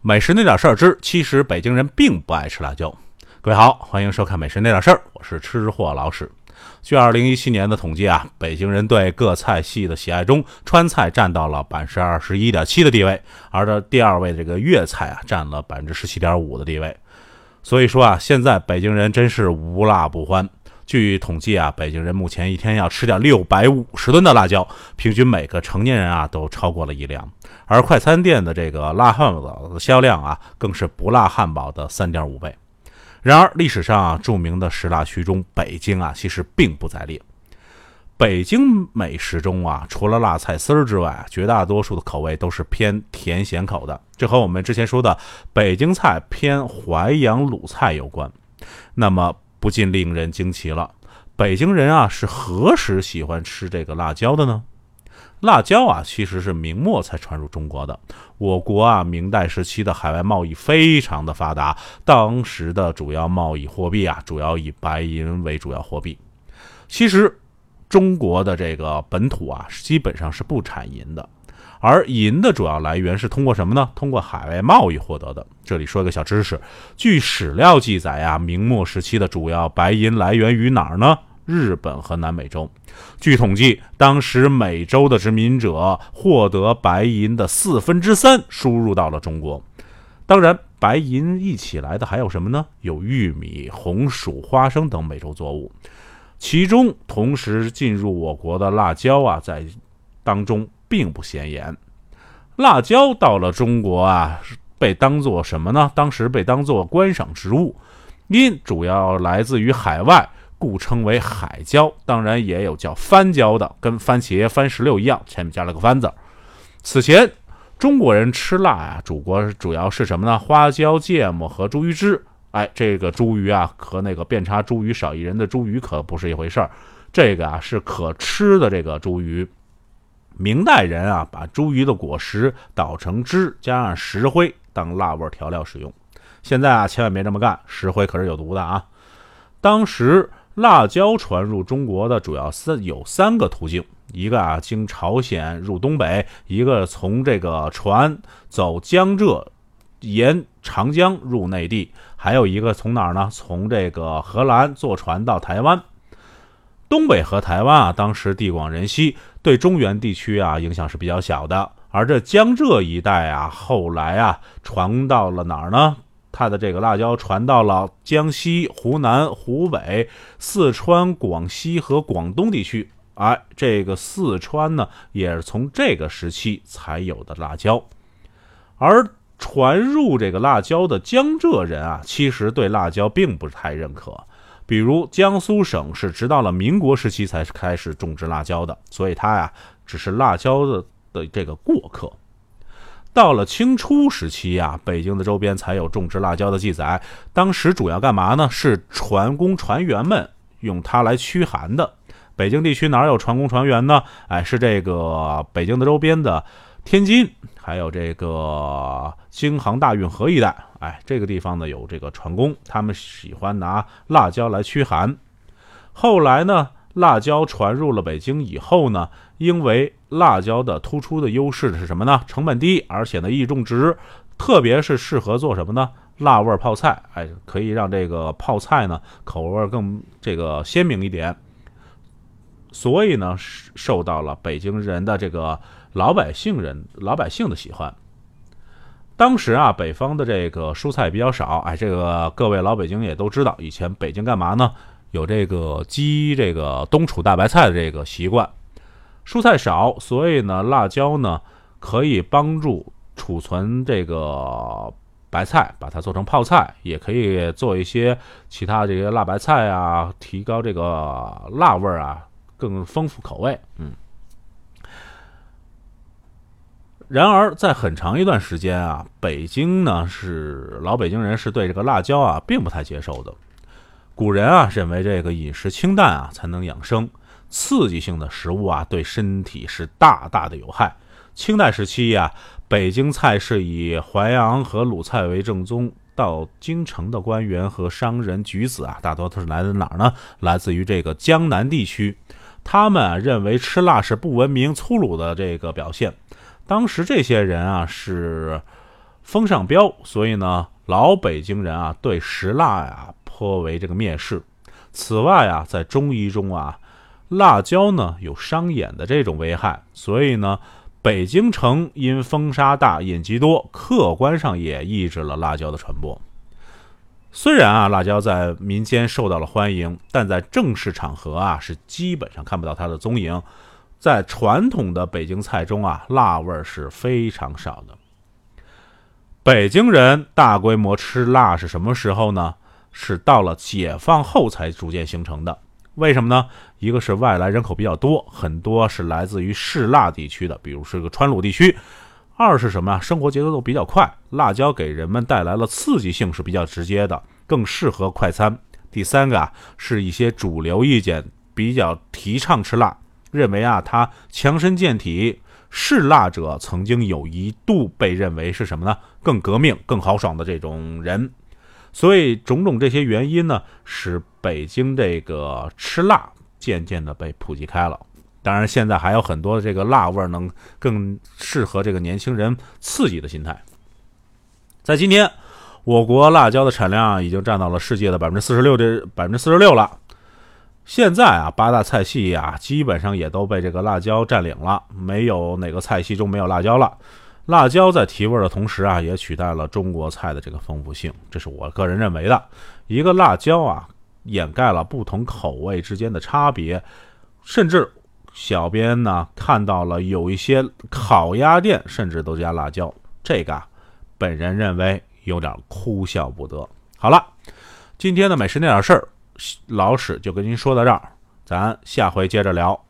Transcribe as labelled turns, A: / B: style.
A: 美食那点事儿之，其实北京人并不爱吃辣椒。各位好，欢迎收看《美食那点事儿》，我是吃货老史。据二零一七年的统计啊，北京人对各菜系的喜爱中，川菜占到了百分之二十一点七的地位，而这第二位这个粤菜啊，占了百分之十七点五的地位。所以说啊，现在北京人真是无辣不欢。据统计啊，北京人目前一天要吃掉六百五十吨的辣椒，平均每个成年人啊都超过了一两。而快餐店的这个辣汉堡的销量啊，更是不辣汉堡的三点五倍。然而历史上啊，著名的十大区中，北京啊其实并不在列。北京美食中啊，除了辣菜丝儿之外，绝大多数的口味都是偏甜咸口的，这和我们之前说的北京菜偏淮扬鲁菜有关。那么。不禁令人惊奇了，北京人啊是何时喜欢吃这个辣椒的呢？辣椒啊其实是明末才传入中国的。我国啊明代时期的海外贸易非常的发达，当时的主要贸易货币啊主要以白银为主要货币。其实中国的这个本土啊基本上是不产银的。而银的主要来源是通过什么呢？通过海外贸易获得的。这里说一个小知识：据史料记载啊，明末时期的主要白银来源于哪儿呢？日本和南美洲。据统计，当时美洲的殖民者获得白银的四分之三输入到了中国。当然，白银一起来的还有什么呢？有玉米、红薯、花生等美洲作物。其中同时进入我国的辣椒啊，在当中。并不显眼，辣椒到了中国啊，被当做什么呢？当时被当做观赏植物，因主要来自于海外，故称为海椒。当然也有叫番椒的，跟番茄、番石榴一样，前面加了个番字。此前中国人吃辣啊，主国主要是什么呢？花椒、芥末和茱萸汁。哎，这个茱萸啊，和那个遍插茱萸少一人的茱萸可不是一回事儿。这个啊，是可吃的这个茱萸。明代人啊，把茱萸的果实捣成汁，加上石灰当辣味调料使用。现在啊，千万别这么干，石灰可是有毒的啊。当时辣椒传入中国的主要三有三个途径：一个啊经朝鲜入东北，一个从这个船走江浙，沿长江入内地，还有一个从哪儿呢？从这个荷兰坐船到台湾。东北和台湾啊，当时地广人稀，对中原地区啊影响是比较小的。而这江浙一带啊，后来啊传到了哪儿呢？它的这个辣椒传到了江西、湖南、湖北、四川、广西和广东地区。哎，这个四川呢，也是从这个时期才有的辣椒。而传入这个辣椒的江浙人啊，其实对辣椒并不是太认可。比如江苏省是直到了民国时期才开始种植辣椒的，所以它呀只是辣椒的的这个过客。到了清初时期呀，北京的周边才有种植辣椒的记载。当时主要干嘛呢？是船工船员们用它来驱寒的。北京地区哪有船工船员呢？哎，是这个北京的周边的天津，还有这个京杭大运河一带。哎，这个地方呢有这个船工，他们喜欢拿辣椒来驱寒。后来呢，辣椒传入了北京以后呢，因为辣椒的突出的优势是什么呢？成本低，而且呢易种植，特别是适合做什么呢？辣味泡菜，哎，可以让这个泡菜呢口味更这个鲜明一点。所以呢，受到了北京人的这个老百姓人老百姓的喜欢。当时啊，北方的这个蔬菜比较少，哎，这个各位老北京也都知道，以前北京干嘛呢？有这个积这个冬储大白菜的这个习惯，蔬菜少，所以呢，辣椒呢可以帮助储存这个白菜，把它做成泡菜，也可以做一些其他这些辣白菜啊，提高这个辣味儿啊，更丰富口味，嗯。然而，在很长一段时间啊，北京呢是老北京人是对这个辣椒啊并不太接受的。古人啊认为这个饮食清淡啊才能养生，刺激性的食物啊对身体是大大的有害。清代时期呀，北京菜是以淮扬和鲁菜为正宗。到京城的官员和商人举子啊，大多都是来自哪儿呢？来自于这个江南地区。他们认为吃辣是不文明、粗鲁的这个表现。当时这些人啊是风尚标，所以呢，老北京人啊对食辣呀颇为这个蔑视。此外啊，在中医中啊，辣椒呢有伤眼的这种危害，所以呢，北京城因风沙大、隐疾多，客观上也抑制了辣椒的传播。虽然啊，辣椒在民间受到了欢迎，但在正式场合啊，是基本上看不到它的踪影。在传统的北京菜中啊，辣味儿是非常少的。北京人大规模吃辣是什么时候呢？是到了解放后才逐渐形成的。为什么呢？一个是外来人口比较多，很多是来自于嗜辣地区的，比如是个川鲁地区。二是什么啊？生活节奏都比较快，辣椒给人们带来了刺激性是比较直接的，更适合快餐。第三个啊，是一些主流意见比较提倡吃辣，认为啊它强身健体。嗜辣者曾经有一度被认为是什么呢？更革命、更豪爽的这种人。所以种种这些原因呢，使北京这个吃辣渐渐的被普及开了。当然，现在还有很多这个辣味儿能更适合这个年轻人刺激的心态。在今天，我国辣椒的产量已经占到了世界的百分之四十六的百分之四十六了。现在啊，八大菜系啊，基本上也都被这个辣椒占领了，没有哪个菜系中没有辣椒了。辣椒在提味的同时啊，也取代了中国菜的这个丰富性，这是我个人认为的。一个辣椒啊，掩盖了不同口味之间的差别，甚至。小编呢看到了有一些烤鸭店甚至都加辣椒，这个啊本人认为有点哭笑不得。好了，今天的美食那点事儿，老史就跟您说到这儿，咱下回接着聊。